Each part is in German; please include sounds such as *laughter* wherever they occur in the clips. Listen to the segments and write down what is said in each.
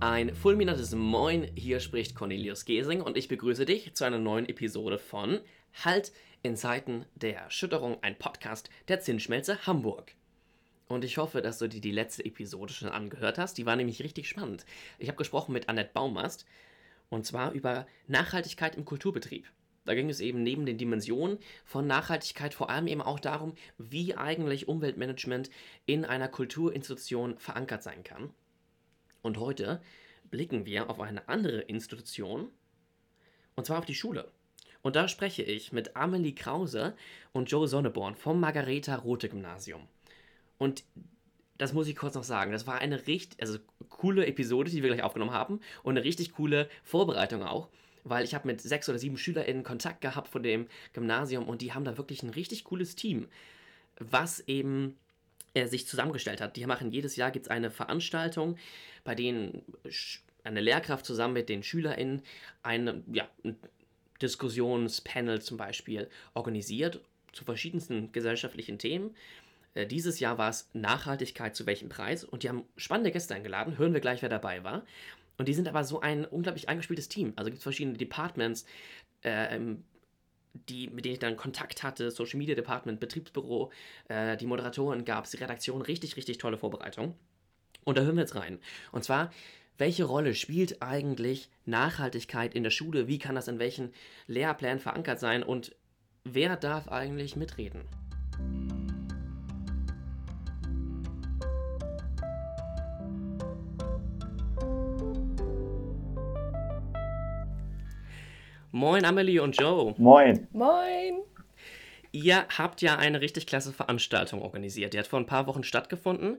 Ein fulminantes Moin, hier spricht Cornelius Gesing und ich begrüße dich zu einer neuen Episode von Halt in Zeiten der Erschütterung, ein Podcast der Zinsschmelze Hamburg. Und ich hoffe, dass du dir die letzte Episode schon angehört hast. Die war nämlich richtig spannend. Ich habe gesprochen mit Annette Baumast und zwar über Nachhaltigkeit im Kulturbetrieb. Da ging es eben neben den Dimensionen von Nachhaltigkeit vor allem eben auch darum, wie eigentlich Umweltmanagement in einer Kulturinstitution verankert sein kann. Und heute blicken wir auf eine andere Institution, und zwar auf die Schule. Und da spreche ich mit Amelie Krause und Joe Sonneborn vom Margareta Rote Gymnasium. Und das muss ich kurz noch sagen. Das war eine richtig, also coole Episode, die wir gleich aufgenommen haben und eine richtig coole Vorbereitung auch weil ich habe mit sechs oder sieben SchülerInnen Kontakt gehabt von dem Gymnasium und die haben da wirklich ein richtig cooles Team, was eben äh, sich zusammengestellt hat. Die machen jedes Jahr gibt es eine Veranstaltung, bei denen eine Lehrkraft zusammen mit den SchülerInnen eine, ja, ein Diskussionspanel zum Beispiel organisiert zu verschiedensten gesellschaftlichen Themen. Äh, dieses Jahr war es Nachhaltigkeit zu welchem Preis und die haben spannende Gäste eingeladen. Hören wir gleich, wer dabei war. Und die sind aber so ein unglaublich eingespieltes Team. Also gibt es verschiedene Departments, äh, die, mit denen ich dann Kontakt hatte, Social Media Department, Betriebsbüro, äh, die Moderatoren gab es, die Redaktion, richtig, richtig tolle Vorbereitung. Und da hören wir jetzt rein. Und zwar, welche Rolle spielt eigentlich Nachhaltigkeit in der Schule? Wie kann das in welchen Lehrplänen verankert sein? Und wer darf eigentlich mitreden? Moin Amelie und Joe. Moin. Moin. Ihr habt ja eine richtig klasse Veranstaltung organisiert. Die hat vor ein paar Wochen stattgefunden.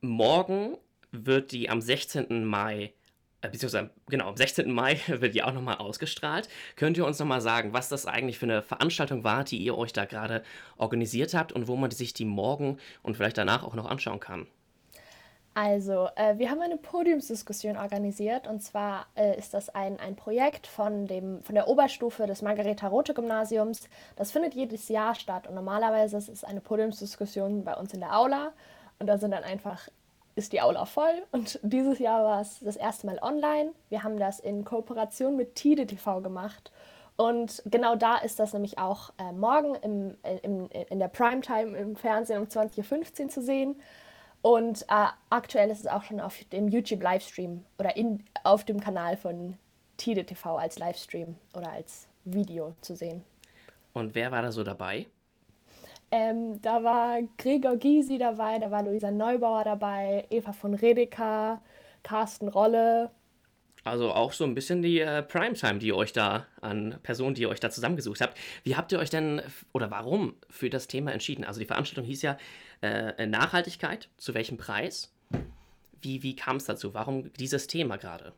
Morgen wird die am 16. Mai, äh, beziehungsweise genau, am 16. Mai *laughs* wird die auch nochmal ausgestrahlt. Könnt ihr uns nochmal sagen, was das eigentlich für eine Veranstaltung war, die ihr euch da gerade organisiert habt und wo man sich die morgen und vielleicht danach auch noch anschauen kann? Also, äh, wir haben eine Podiumsdiskussion organisiert und zwar äh, ist das ein, ein Projekt von, dem, von der Oberstufe des Margareta-Rote-Gymnasiums. Das findet jedes Jahr statt und normalerweise ist es eine Podiumsdiskussion bei uns in der Aula und da sind dann einfach, ist die Aula voll und *laughs* dieses Jahr war es das erste Mal online. Wir haben das in Kooperation mit Tide TV gemacht und genau da ist das nämlich auch äh, morgen im, im, in der Primetime im Fernsehen um 20.15 Uhr zu sehen. Und äh, aktuell ist es auch schon auf dem YouTube-Livestream oder in, auf dem Kanal von Tide TV als Livestream oder als Video zu sehen. Und wer war da so dabei? Ähm, da war Gregor Gysi dabei, da war Luisa Neubauer dabei, Eva von Redeker, Carsten Rolle, also auch so ein bisschen die äh, Primetime, die ihr euch da an Personen, die ihr euch da zusammengesucht habt. Wie habt ihr euch denn oder warum für das Thema entschieden? Also die Veranstaltung hieß ja äh, Nachhaltigkeit. Zu welchem Preis? Wie, wie kam es dazu? Warum dieses Thema gerade?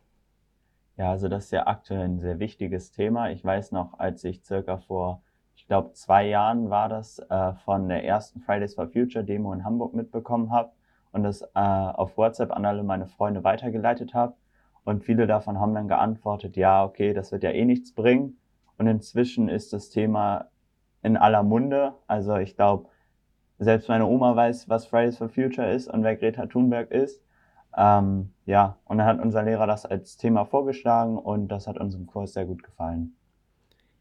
Ja, also das ist ja aktuell ein sehr wichtiges Thema. Ich weiß noch, als ich circa vor, ich glaube, zwei Jahren war das, äh, von der ersten Fridays for Future Demo in Hamburg mitbekommen habe und das äh, auf WhatsApp an alle meine Freunde weitergeleitet habe und viele davon haben dann geantwortet, ja, okay, das wird ja eh nichts bringen. Und inzwischen ist das Thema in aller Munde. Also ich glaube, selbst meine Oma weiß, was Fridays for Future ist und wer Greta Thunberg ist. Ähm, ja, und dann hat unser Lehrer das als Thema vorgeschlagen und das hat unserem Kurs sehr gut gefallen.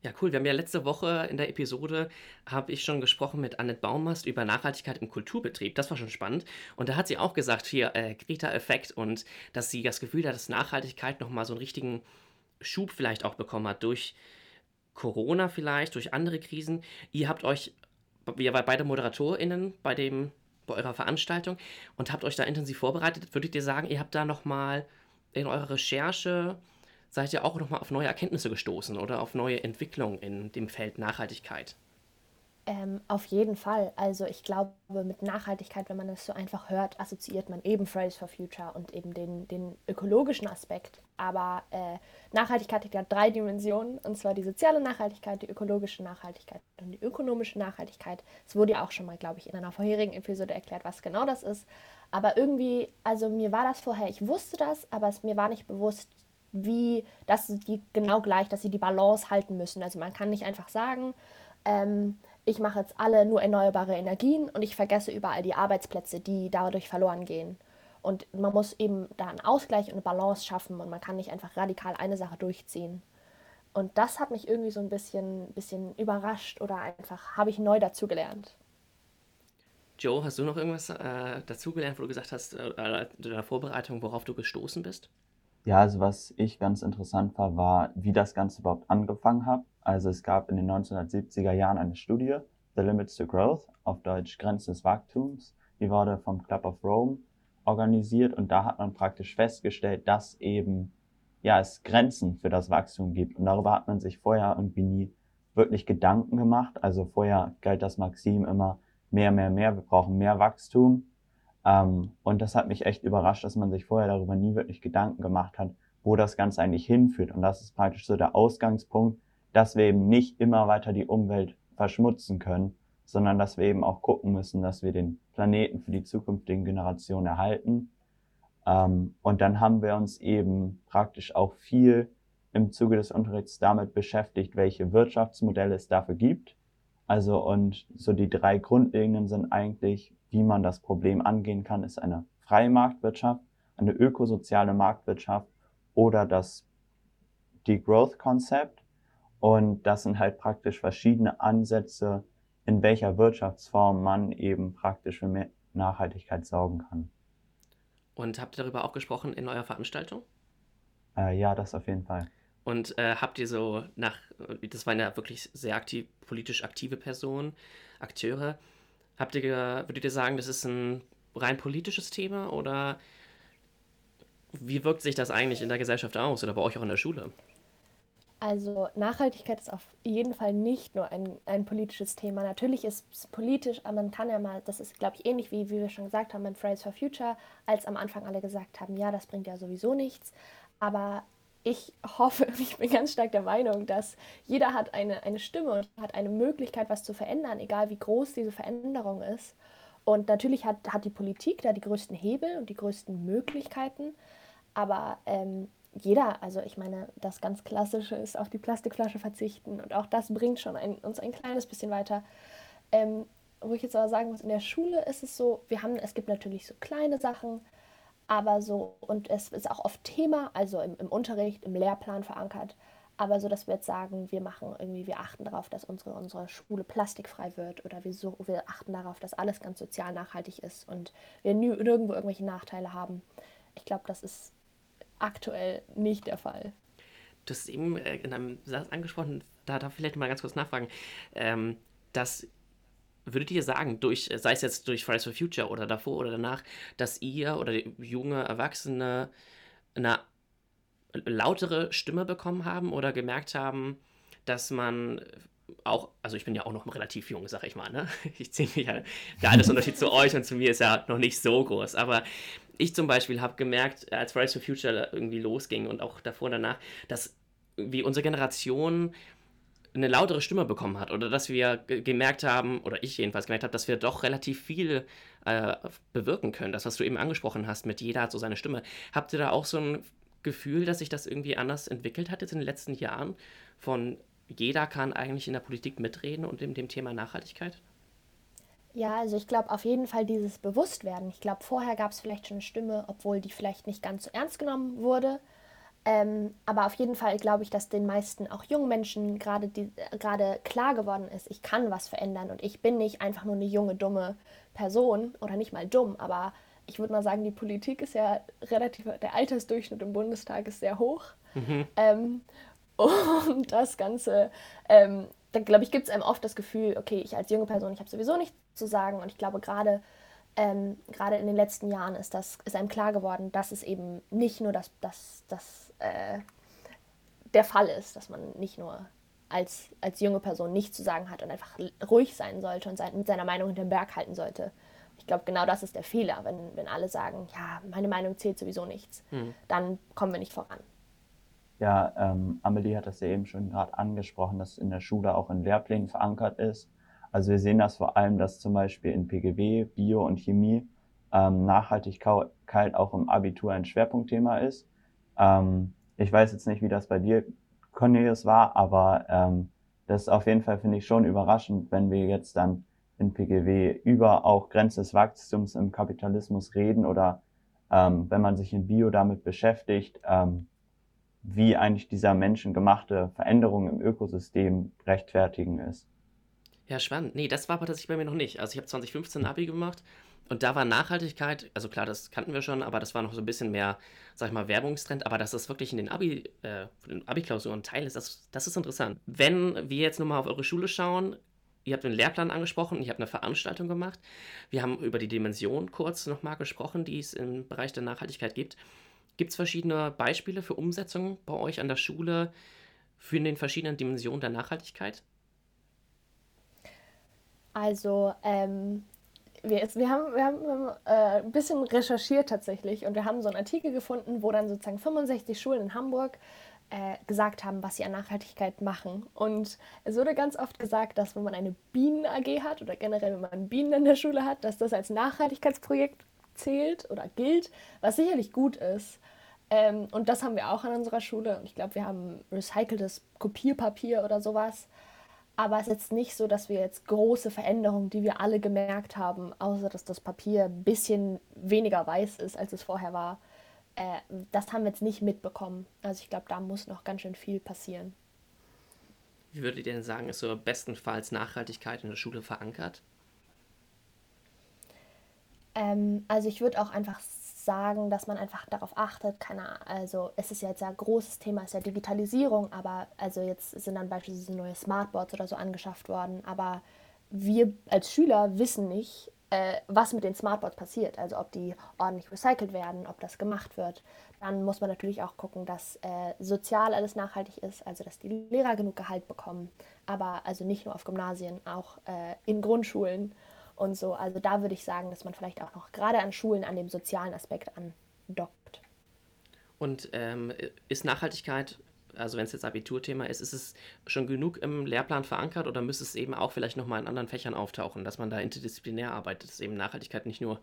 Ja, cool. Wir haben ja letzte Woche in der Episode, habe ich schon gesprochen mit Annette Baumast über Nachhaltigkeit im Kulturbetrieb. Das war schon spannend. Und da hat sie auch gesagt, hier äh, Greta-Effekt und dass sie das Gefühl hat, dass Nachhaltigkeit nochmal so einen richtigen Schub vielleicht auch bekommen hat durch Corona vielleicht, durch andere Krisen. Ihr habt euch, ihr wart beide ModeratorInnen bei dem, bei eurer Veranstaltung und habt euch da intensiv vorbereitet. Würdet ihr sagen, ihr habt da nochmal in eurer Recherche seid ihr auch nochmal auf neue Erkenntnisse gestoßen oder auf neue Entwicklungen in dem Feld Nachhaltigkeit? Ähm, auf jeden Fall. Also ich glaube, mit Nachhaltigkeit, wenn man das so einfach hört, assoziiert man eben Fridays for Future und eben den, den ökologischen Aspekt. Aber äh, Nachhaltigkeit hat ja drei Dimensionen, und zwar die soziale Nachhaltigkeit, die ökologische Nachhaltigkeit und die ökonomische Nachhaltigkeit. Es wurde ja auch schon mal, glaube ich, in einer vorherigen Episode erklärt, was genau das ist. Aber irgendwie, also mir war das vorher, ich wusste das, aber es, mir war nicht bewusst, wie, dass die genau gleich, dass sie die Balance halten müssen. Also man kann nicht einfach sagen, ähm, ich mache jetzt alle nur erneuerbare Energien und ich vergesse überall die Arbeitsplätze, die dadurch verloren gehen. und man muss eben da einen Ausgleich und eine Balance schaffen und man kann nicht einfach radikal eine Sache durchziehen. Und das hat mich irgendwie so ein bisschen, bisschen überrascht oder einfach habe ich neu dazugelernt. Joe, hast du noch irgendwas äh, dazugelernt, wo du gesagt hast, äh, in der Vorbereitung, worauf du gestoßen bist? Ja, also was ich ganz interessant war, war, wie das Ganze überhaupt angefangen hat. Also es gab in den 1970er Jahren eine Studie, The Limits to Growth, auf Deutsch Grenzen des Wachstums. Die wurde vom Club of Rome organisiert und da hat man praktisch festgestellt, dass eben ja, es Grenzen für das Wachstum gibt. Und darüber hat man sich vorher irgendwie nie wirklich Gedanken gemacht. Also vorher galt das Maxim immer mehr, mehr, mehr, wir brauchen mehr Wachstum. Ähm, und das hat mich echt überrascht, dass man sich vorher darüber nie wirklich Gedanken gemacht hat, wo das Ganze eigentlich hinführt. Und das ist praktisch so der Ausgangspunkt, dass wir eben nicht immer weiter die Umwelt verschmutzen können, sondern dass wir eben auch gucken müssen, dass wir den Planeten für die zukünftigen Generationen erhalten. Ähm, und dann haben wir uns eben praktisch auch viel im Zuge des Unterrichts damit beschäftigt, welche Wirtschaftsmodelle es dafür gibt. Also und so die drei grundlegenden sind eigentlich, wie man das Problem angehen kann, ist eine freie Marktwirtschaft, eine ökosoziale Marktwirtschaft oder das Degrowth-Konzept. Und das sind halt praktisch verschiedene Ansätze, in welcher Wirtschaftsform man eben praktisch für mehr Nachhaltigkeit sorgen kann. Und habt ihr darüber auch gesprochen in eurer Veranstaltung? Äh, ja, das auf jeden Fall. Und äh, habt ihr so nach, das waren ja wirklich sehr aktiv, politisch aktive Personen, Akteure, habt ihr, würdet ihr sagen, das ist ein rein politisches Thema oder wie wirkt sich das eigentlich in der Gesellschaft aus oder bei euch auch in der Schule? Also Nachhaltigkeit ist auf jeden Fall nicht nur ein, ein politisches Thema. Natürlich ist es politisch, aber man kann ja mal, das ist, glaube ich, ähnlich wie, wie wir schon gesagt haben beim Fridays for Future, als am Anfang alle gesagt haben, ja, das bringt ja sowieso nichts. Aber ich hoffe, *laughs* ich bin ganz stark der Meinung, dass jeder hat eine, eine Stimme und hat eine Möglichkeit, was zu verändern, egal wie groß diese Veränderung ist. Und natürlich hat, hat die Politik da die größten Hebel und die größten Möglichkeiten. Aber ähm, jeder, also ich meine, das ganz Klassische ist auf die Plastikflasche verzichten und auch das bringt schon ein, uns ein kleines bisschen weiter. Ähm, wo ich jetzt aber sagen muss, in der Schule ist es so, wir haben, es gibt natürlich so kleine Sachen, aber so, und es ist auch oft Thema, also im, im Unterricht, im Lehrplan verankert, aber so, dass wir jetzt sagen, wir machen irgendwie, wir achten darauf, dass unsere, unsere Schule plastikfrei wird oder wir, so, wir achten darauf, dass alles ganz sozial nachhaltig ist und wir nirgendwo irgendwelche Nachteile haben. Ich glaube, das ist aktuell nicht der Fall. Du hast eben äh, in einem Satz angesprochen, da darf ich vielleicht mal ganz kurz nachfragen, ähm, dass würdet ihr sagen, durch, sei es jetzt durch Fridays for Future oder davor oder danach, dass ihr oder junge Erwachsene eine lautere Stimme bekommen haben oder gemerkt haben, dass man auch, also ich bin ja auch noch relativ jung, sag ich mal, ne? *laughs* Ich ziehe mich ja, der Altersunterschied zu euch und zu mir ist ja noch nicht so groß, aber ich zum Beispiel habe gemerkt, als Fridays for Future irgendwie losging und auch davor und danach, dass wie unsere Generation eine lautere Stimme bekommen hat oder dass wir gemerkt haben, oder ich jedenfalls gemerkt habe, dass wir doch relativ viel äh, bewirken können. Das, was du eben angesprochen hast, mit jeder hat so seine Stimme. Habt ihr da auch so ein Gefühl, dass sich das irgendwie anders entwickelt hat jetzt in den letzten Jahren? Von jeder kann eigentlich in der Politik mitreden und in dem Thema Nachhaltigkeit? Ja, also ich glaube auf jeden Fall dieses Bewusstwerden. Ich glaube, vorher gab es vielleicht schon eine Stimme, obwohl die vielleicht nicht ganz so ernst genommen wurde. Ähm, aber auf jeden Fall glaube ich, dass den meisten, auch jungen Menschen, gerade gerade klar geworden ist, ich kann was verändern und ich bin nicht einfach nur eine junge, dumme Person oder nicht mal dumm, aber ich würde mal sagen, die Politik ist ja relativ, der Altersdurchschnitt im Bundestag ist sehr hoch. Mhm. Ähm, *laughs* und das Ganze, ähm, da glaube ich, gibt es einem oft das Gefühl, okay, ich als junge Person, ich habe sowieso nichts zu sagen und ich glaube gerade ähm, gerade in den letzten Jahren ist das ist einem klar geworden, dass es eben nicht nur das, das, das äh, der Fall ist, dass man nicht nur als, als junge Person nichts zu sagen hat und einfach ruhig sein sollte und sein, mit seiner Meinung hinterm Berg halten sollte. Ich glaube, genau das ist der Fehler, wenn, wenn alle sagen, ja, meine Meinung zählt sowieso nichts, mhm. dann kommen wir nicht voran. Ja, ähm, Amelie hat das ja eben schon gerade angesprochen, dass in der Schule auch in Lehrplänen verankert ist. Also wir sehen das vor allem, dass zum Beispiel in PGW, Bio und Chemie ähm, Nachhaltigkeit auch im Abitur ein Schwerpunktthema ist. Ähm, ich weiß jetzt nicht, wie das bei dir, Cornelius, war, aber ähm, das ist auf jeden Fall, finde ich, schon überraschend, wenn wir jetzt dann in PGW über auch Grenze des Wachstums im Kapitalismus reden oder äh, ähm, wenn man sich in Bio damit beschäftigt, ähm, wie eigentlich dieser menschengemachte Veränderung im Ökosystem rechtfertigen ist. Ja, spannend. Nee, das war aber tatsächlich bei mir noch nicht. Also ich habe 2015 Abi gemacht und da war Nachhaltigkeit, also klar, das kannten wir schon, aber das war noch so ein bisschen mehr, sag ich mal, Werbungstrend. Aber dass das wirklich in den Abi, äh, Abi-Klausuren Teil ist, das, das ist interessant. Wenn wir jetzt nochmal auf eure Schule schauen, ihr habt den Lehrplan angesprochen, ihr habt eine Veranstaltung gemacht. Wir haben über die Dimension kurz nochmal gesprochen, die es im Bereich der Nachhaltigkeit gibt. Gibt es verschiedene Beispiele für Umsetzungen bei euch an der Schule für den verschiedenen Dimensionen der Nachhaltigkeit? Also, ähm, wir, haben, wir haben, wir haben äh, ein bisschen recherchiert tatsächlich und wir haben so einen Artikel gefunden, wo dann sozusagen 65 Schulen in Hamburg äh, gesagt haben, was sie an Nachhaltigkeit machen. Und es wurde ganz oft gesagt, dass wenn man eine Bienen-AG hat oder generell wenn man Bienen in der Schule hat, dass das als Nachhaltigkeitsprojekt zählt oder gilt, was sicherlich gut ist. Ähm, und das haben wir auch an unserer Schule. Und ich glaube, wir haben recyceltes Kopierpapier oder sowas. Aber es ist jetzt nicht so, dass wir jetzt große Veränderungen, die wir alle gemerkt haben, außer dass das Papier ein bisschen weniger weiß ist, als es vorher war, äh, das haben wir jetzt nicht mitbekommen. Also ich glaube, da muss noch ganz schön viel passieren. Wie würdet ihr denn sagen, ist so bestenfalls Nachhaltigkeit in der Schule verankert? Ähm, also ich würde auch einfach sagen, dass man einfach darauf achtet, keine also es ist ja jetzt ein großes Thema, ist ja Digitalisierung, aber also jetzt sind dann beispielsweise neue Smartboards oder so angeschafft worden, aber wir als Schüler wissen nicht, äh, was mit den Smartboards passiert, also ob die ordentlich recycelt werden, ob das gemacht wird. Dann muss man natürlich auch gucken, dass äh, sozial alles nachhaltig ist, also dass die Lehrer genug Gehalt bekommen, aber also nicht nur auf Gymnasien, auch äh, in Grundschulen und so. Also da würde ich sagen, dass man vielleicht auch noch gerade an Schulen an dem sozialen Aspekt andockt. Und ähm, ist Nachhaltigkeit, also wenn es jetzt Abiturthema ist, ist es schon genug im Lehrplan verankert oder müsste es eben auch vielleicht nochmal in anderen Fächern auftauchen, dass man da interdisziplinär arbeitet, dass eben Nachhaltigkeit nicht nur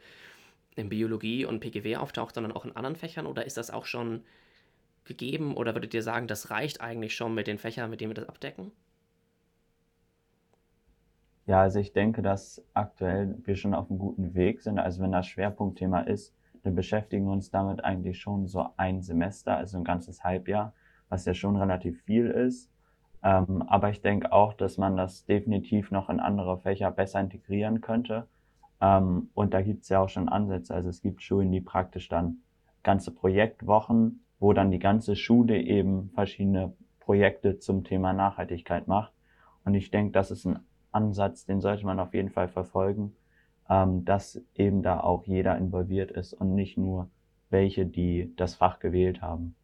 in Biologie und PGW auftaucht, sondern auch in anderen Fächern oder ist das auch schon gegeben oder würdet ihr sagen, das reicht eigentlich schon mit den Fächern, mit denen wir das abdecken? Ja, also ich denke, dass aktuell wir schon auf einem guten Weg sind. Also wenn das Schwerpunktthema ist, dann beschäftigen wir uns damit eigentlich schon so ein Semester, also ein ganzes Halbjahr, was ja schon relativ viel ist. Ähm, aber ich denke auch, dass man das definitiv noch in andere Fächer besser integrieren könnte. Ähm, und da gibt es ja auch schon Ansätze. Also es gibt Schulen, die praktisch dann ganze Projektwochen, wo dann die ganze Schule eben verschiedene Projekte zum Thema Nachhaltigkeit macht. Und ich denke, das ist ein Ansatz, den sollte man auf jeden Fall verfolgen, ähm, dass eben da auch jeder involviert ist und nicht nur welche, die das Fach gewählt haben.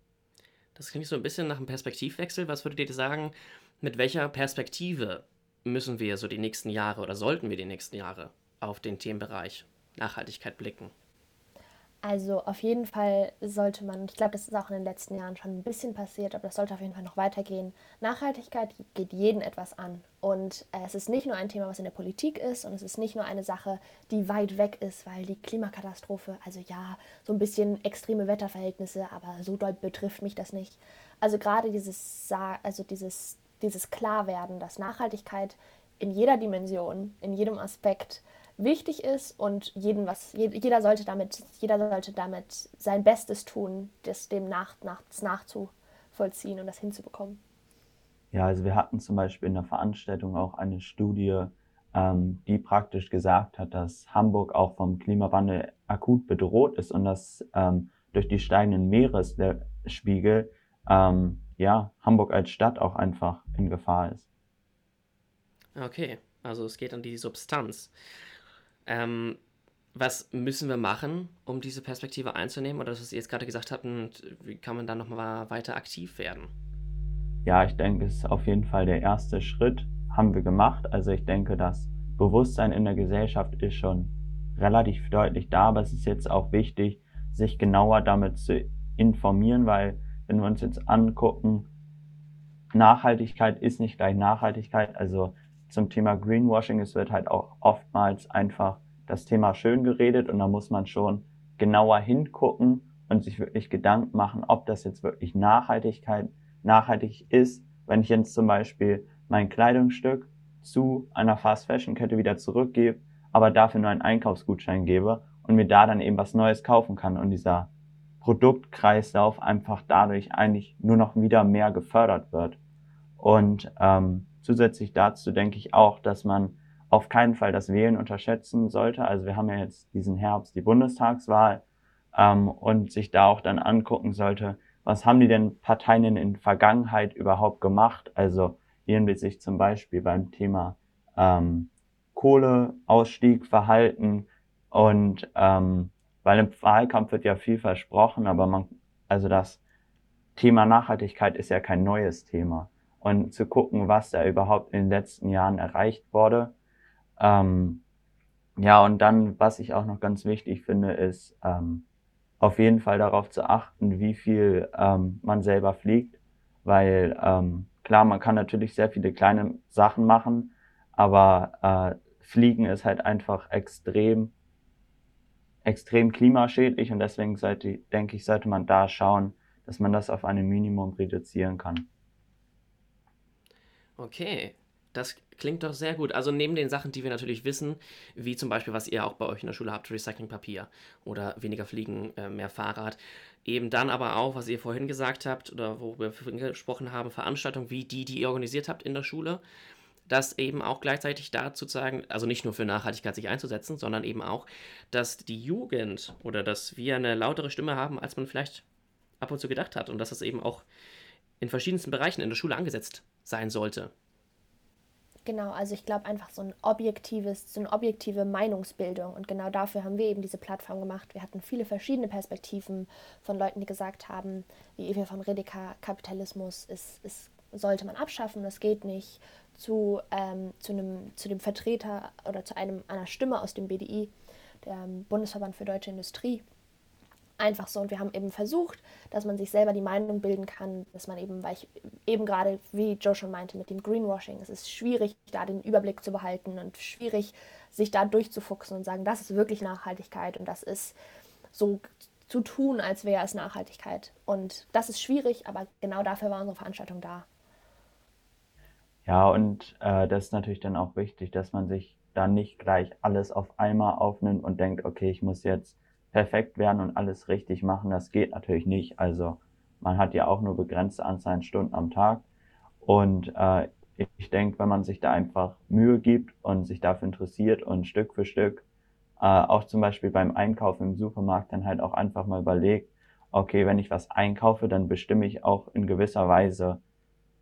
Das klingt so ein bisschen nach einem Perspektivwechsel. Was würdet ihr sagen, mit welcher Perspektive müssen wir so die nächsten Jahre oder sollten wir die nächsten Jahre auf den Themenbereich Nachhaltigkeit blicken? Also auf jeden Fall sollte man, ich glaube, das ist auch in den letzten Jahren schon ein bisschen passiert, aber das sollte auf jeden Fall noch weitergehen. Nachhaltigkeit geht jeden etwas an. Und äh, es ist nicht nur ein Thema, was in der Politik ist und es ist nicht nur eine Sache, die weit weg ist, weil die Klimakatastrophe, also ja, so ein bisschen extreme Wetterverhältnisse, aber so doll betrifft mich das nicht. Also gerade dieses, also dieses, dieses Klarwerden, dass Nachhaltigkeit in jeder Dimension, in jedem Aspekt wichtig ist und jeden was, jeder sollte damit, jeder sollte damit sein Bestes tun, das dem nach, nach, nachzuvollziehen und das hinzubekommen. Ja, also wir hatten zum Beispiel in der Veranstaltung auch eine Studie, ähm, die praktisch gesagt hat, dass Hamburg auch vom Klimawandel akut bedroht ist und dass ähm, durch die steigenden Meeresspiegel ähm, ja, Hamburg als Stadt auch einfach in Gefahr ist. Okay, also es geht um die Substanz. Ähm, was müssen wir machen, um diese Perspektive einzunehmen? Oder was ihr jetzt gerade gesagt habt, wie kann man da nochmal weiter aktiv werden? Ja, ich denke, es ist auf jeden Fall der erste Schritt, haben wir gemacht. Also ich denke, das Bewusstsein in der Gesellschaft ist schon relativ deutlich da, aber es ist jetzt auch wichtig, sich genauer damit zu informieren, weil wenn wir uns jetzt angucken, Nachhaltigkeit ist nicht gleich Nachhaltigkeit. Also zum Thema Greenwashing, es wird halt auch oftmals einfach das Thema schön geredet und da muss man schon genauer hingucken und sich wirklich Gedanken machen, ob das jetzt wirklich Nachhaltigkeit nachhaltig ist. Wenn ich jetzt zum Beispiel mein Kleidungsstück zu einer Fast Fashion Kette wieder zurückgebe, aber dafür nur einen Einkaufsgutschein gebe und mir da dann eben was Neues kaufen kann und dieser Produktkreislauf einfach dadurch eigentlich nur noch wieder mehr gefördert wird. Und ähm, zusätzlich dazu denke ich auch, dass man auf keinen Fall das Wählen unterschätzen sollte. Also wir haben ja jetzt diesen Herbst die Bundestagswahl ähm, und sich da auch dann angucken sollte, was haben die denn Parteien in der Vergangenheit überhaupt gemacht? Also hier sich zum Beispiel beim Thema ähm, Kohleausstieg verhalten und ähm, weil im Wahlkampf wird ja viel versprochen, aber man, also das Thema Nachhaltigkeit ist ja kein neues Thema. Und zu gucken, was da überhaupt in den letzten Jahren erreicht wurde. Ähm, ja, und dann, was ich auch noch ganz wichtig finde, ist ähm, auf jeden Fall darauf zu achten, wie viel ähm, man selber fliegt, weil ähm, klar, man kann natürlich sehr viele kleine Sachen machen, aber äh, Fliegen ist halt einfach extrem, extrem klimaschädlich und deswegen sollte, denke ich, sollte man da schauen, dass man das auf ein Minimum reduzieren kann. Okay, das klingt doch sehr gut. Also neben den Sachen, die wir natürlich wissen, wie zum Beispiel, was ihr auch bei euch in der Schule habt, Recyclingpapier oder weniger Fliegen, äh, mehr Fahrrad. Eben dann aber auch, was ihr vorhin gesagt habt oder worüber wir vorhin gesprochen haben, Veranstaltungen wie die, die ihr organisiert habt in der Schule das eben auch gleichzeitig dazu sagen, also nicht nur für Nachhaltigkeit sich einzusetzen, sondern eben auch, dass die Jugend oder dass wir eine lautere Stimme haben, als man vielleicht ab und zu gedacht hat und dass es eben auch in verschiedensten Bereichen in der Schule angesetzt sein sollte. Genau, also ich glaube einfach so ein objektives, so eine objektive Meinungsbildung und genau dafür haben wir eben diese Plattform gemacht. Wir hatten viele verschiedene Perspektiven von Leuten, die gesagt haben, wie Eva von Redeker, Kapitalismus ist, ist, sollte man abschaffen, das geht nicht, zu, ähm, zu, einem, zu dem Vertreter oder zu einem, einer Stimme aus dem BDI, dem Bundesverband für Deutsche Industrie. Einfach so. Und wir haben eben versucht, dass man sich selber die Meinung bilden kann, dass man eben, weil ich eben gerade, wie Joe schon meinte, mit dem Greenwashing, es ist schwierig, da den Überblick zu behalten und schwierig, sich da durchzufuchsen und sagen, das ist wirklich Nachhaltigkeit und das ist so zu tun, als wäre es Nachhaltigkeit. Und das ist schwierig, aber genau dafür war unsere Veranstaltung da. Ja, und äh, das ist natürlich dann auch wichtig, dass man sich dann nicht gleich alles auf einmal aufnimmt und denkt, okay, ich muss jetzt perfekt werden und alles richtig machen. Das geht natürlich nicht. Also man hat ja auch nur begrenzte Anzahl Stunden am Tag. Und äh, ich denke, wenn man sich da einfach Mühe gibt und sich dafür interessiert und Stück für Stück, äh, auch zum Beispiel beim Einkaufen im Supermarkt dann halt auch einfach mal überlegt, okay, wenn ich was einkaufe, dann bestimme ich auch in gewisser Weise,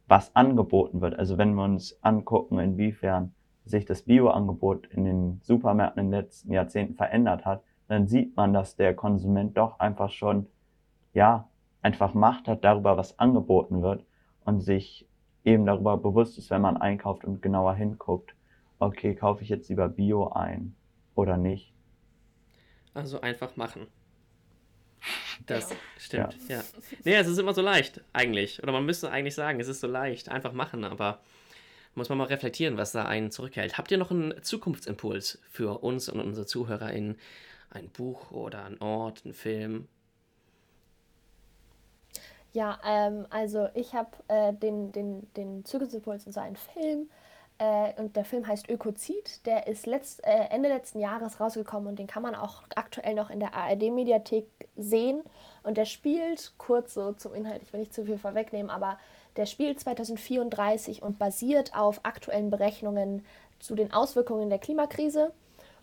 was angeboten wird. Also wenn wir uns angucken, inwiefern sich das Bioangebot in den Supermärkten in den letzten Jahrzehnten verändert hat, dann sieht man, dass der Konsument doch einfach schon, ja, einfach Macht hat darüber, was angeboten wird und sich eben darüber bewusst ist, wenn man einkauft und genauer hinguckt, okay, kaufe ich jetzt lieber Bio ein oder nicht. Also einfach machen. Das stimmt, ja. ja. Nee, es ist immer so leicht, eigentlich. Oder man müsste eigentlich sagen, es ist so leicht, einfach machen, aber muss man mal reflektieren, was da einen zurückhält. Habt ihr noch einen Zukunftsimpuls für uns und unsere ZuhörerInnen? Ein Buch oder ein Ort, ein Film? Ja, ähm, also ich habe äh, den, den, den Zukunftsimpuls in so einen Film äh, und der Film heißt Ökozid. Der ist letzt, äh, Ende letzten Jahres rausgekommen und den kann man auch aktuell noch in der ARD-Mediathek sehen. Und der spielt, kurz so zum Inhalt, ich will nicht zu viel vorwegnehmen, aber der spielt 2034 und basiert auf aktuellen Berechnungen zu den Auswirkungen der Klimakrise.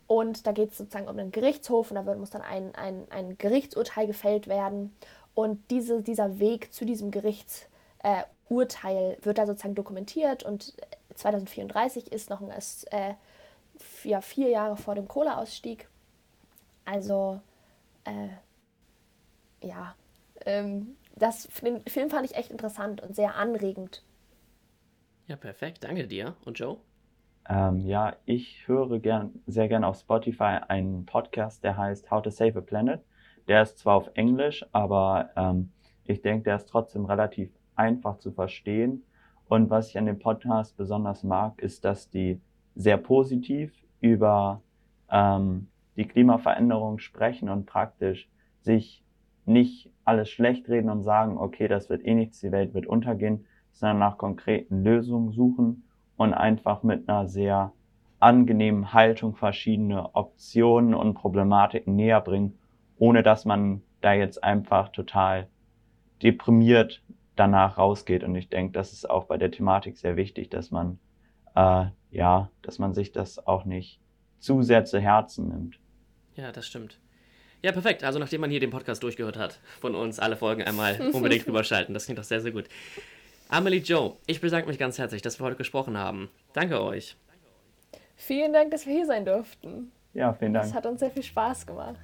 Und da geht es sozusagen um einen Gerichtshof und da muss dann ein, ein, ein Gerichtsurteil gefällt werden. Und diese, dieser Weg zu diesem Gerichtsurteil äh, wird da sozusagen dokumentiert und 2034 ist noch ein, äh, ja, vier Jahre vor dem Kohleausstieg. Also, äh, ja, ähm, das, den Film fand ich echt interessant und sehr anregend. Ja, perfekt. Danke dir. Und Joe? Ähm, ja, ich höre gern, sehr gerne auf Spotify einen Podcast, der heißt How to Save a Planet. Der ist zwar auf Englisch, aber ähm, ich denke, der ist trotzdem relativ einfach zu verstehen und was ich an dem Podcast besonders mag, ist, dass die sehr positiv über ähm, die Klimaveränderung sprechen und praktisch sich nicht alles schlecht reden und sagen, okay, das wird eh nichts, die Welt wird untergehen, sondern nach konkreten Lösungen suchen und einfach mit einer sehr angenehmen Haltung verschiedene Optionen und Problematiken näher bringen, ohne dass man da jetzt einfach total deprimiert danach rausgeht. Und ich denke, das ist auch bei der Thematik sehr wichtig, dass man äh, ja, dass man sich das auch nicht zu sehr zu Herzen nimmt. Ja, das stimmt. Ja, perfekt. Also nachdem man hier den Podcast durchgehört hat, von uns alle Folgen einmal *laughs* unbedingt rüberschalten. Das klingt doch sehr, sehr gut. Amelie Joe, ich bedanke mich ganz herzlich, dass wir heute gesprochen haben. Danke euch. Vielen Dank, dass wir hier sein durften. Ja, vielen Dank. Es hat uns sehr viel Spaß gemacht.